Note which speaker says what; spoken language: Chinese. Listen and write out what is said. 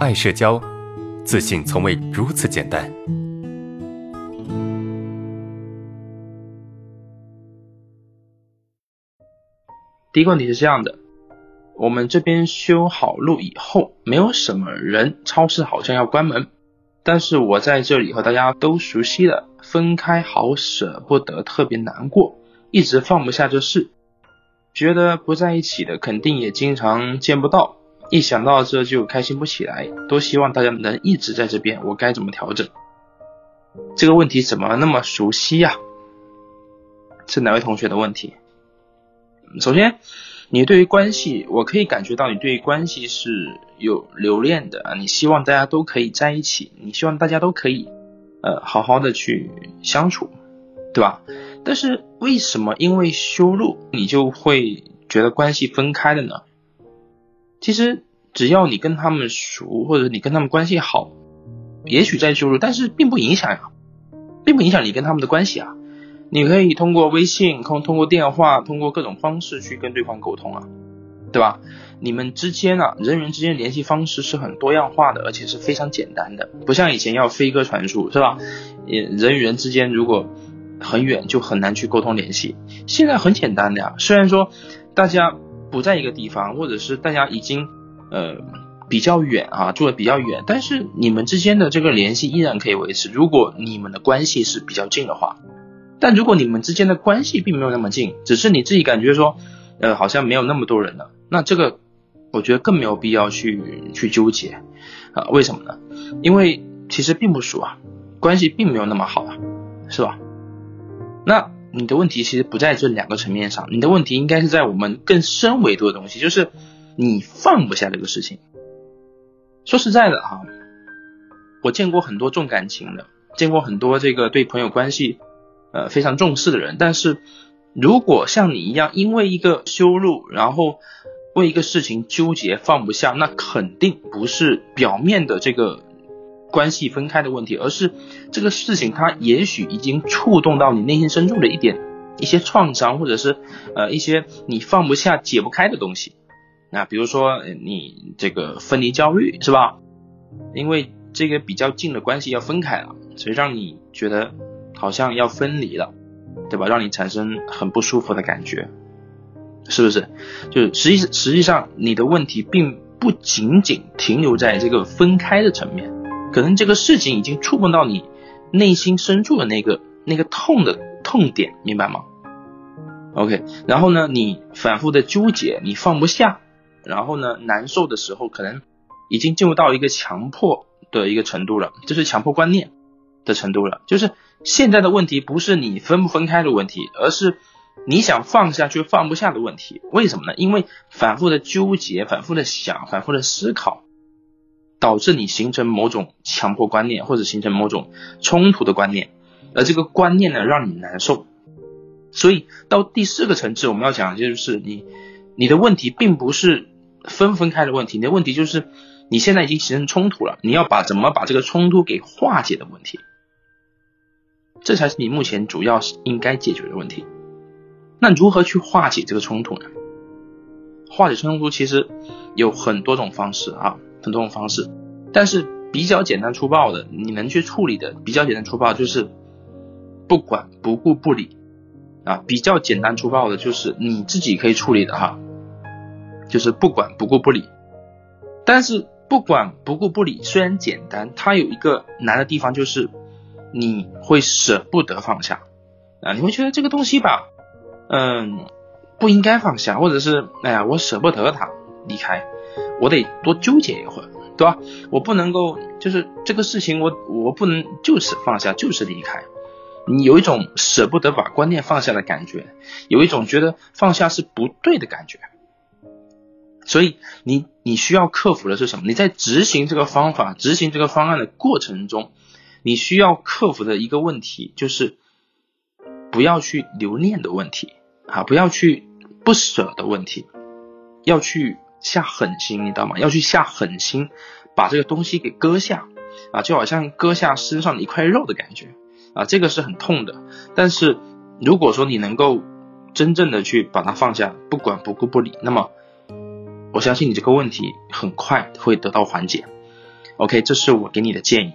Speaker 1: 爱社交，自信从未如此简单。
Speaker 2: 第一个问题是这样的：我们这边修好路以后，没有什么人，超市好像要关门，但是我在这里和大家都熟悉了，分开好舍不得，特别难过，一直放不下这事，觉得不在一起的肯定也经常见不到，一想到这就开心不起来，多希望大家能一直在这边，我该怎么调整？这个问题怎么那么熟悉呀？是哪位同学的问题？首先，你对于关系，我可以感觉到你对于关系是有留恋的啊，你希望大家都可以在一起，你希望大家都可以呃好好的去相处，对吧？但是为什么因为修路你就会觉得关系分开了呢？其实只要你跟他们熟，或者你跟他们关系好，也许在羞辱，但是并不影响呀，并不影响你跟他们的关系啊。你可以通过微信、通通过电话、通过各种方式去跟对方沟通啊，对吧？你们之间啊，人与人之间联系方式是很多样化的，而且是非常简单的，不像以前要飞鸽传书，是吧？也人与人之间如果很远，就很难去沟通联系。现在很简单的呀，虽然说大家不在一个地方，或者是大家已经呃比较远啊，住的比较远，但是你们之间的这个联系依然可以维持。如果你们的关系是比较近的话。但如果你们之间的关系并没有那么近，只是你自己感觉说，呃，好像没有那么多人了，那这个我觉得更没有必要去去纠结啊？为什么呢？因为其实并不熟啊，关系并没有那么好啊，是吧？那你的问题其实不在这两个层面上，你的问题应该是在我们更深维度的东西，就是你放不下这个事情。说实在的哈，我见过很多重感情的，见过很多这个对朋友关系。呃，非常重视的人，但是如果像你一样，因为一个修路，然后为一个事情纠结放不下，那肯定不是表面的这个关系分开的问题，而是这个事情它也许已经触动到你内心深处的一点一些创伤，或者是呃一些你放不下、解不开的东西。那比如说你这个分离焦虑是吧？因为这个比较近的关系要分开了，所以让你觉得。好像要分离了，对吧？让你产生很不舒服的感觉，是不是？就是实际实际上你的问题并不仅仅停留在这个分开的层面，可能这个事情已经触碰到你内心深处的那个那个痛的痛点，明白吗？OK，然后呢，你反复的纠结，你放不下，然后呢，难受的时候可能已经进入到一个强迫的一个程度了，就是强迫观念的程度了，就是。现在的问题不是你分不分开的问题，而是你想放下却放不下的问题。为什么呢？因为反复的纠结、反复的想、反复的思考，导致你形成某种强迫观念，或者形成某种冲突的观念，而这个观念呢，让你难受。所以到第四个层次，我们要讲的就是你你的问题并不是分分开的问题，你的问题就是你现在已经形成冲突了，你要把怎么把这个冲突给化解的问题。这才是你目前主要应该解决的问题。那如何去化解这个冲突呢？化解冲突其实有很多种方式啊，很多种方式。但是比较简单粗暴的，你能去处理的比较简单粗暴就是不管不顾不理啊。比较简单粗暴的就是你自己可以处理的哈，就是不管不顾不理。但是不管不顾不理虽然简单，它有一个难的地方就是。你会舍不得放下啊？你会觉得这个东西吧，嗯，不应该放下，或者是哎呀，我舍不得他离开，我得多纠结一会儿，对吧？我不能够就是这个事情，我我不能就此放下，就是离开。你有一种舍不得把观念放下的感觉，有一种觉得放下是不对的感觉。所以你你需要克服的是什么？你在执行这个方法、执行这个方案的过程中。你需要克服的一个问题就是不要去留恋的问题啊，不要去不舍的问题，要去下狠心，你知道吗？要去下狠心把这个东西给割下啊，就好像割下身上的一块肉的感觉啊，这个是很痛的。但是如果说你能够真正的去把它放下，不管不顾不理，那么我相信你这个问题很快会得到缓解。OK，这是我给你的建议。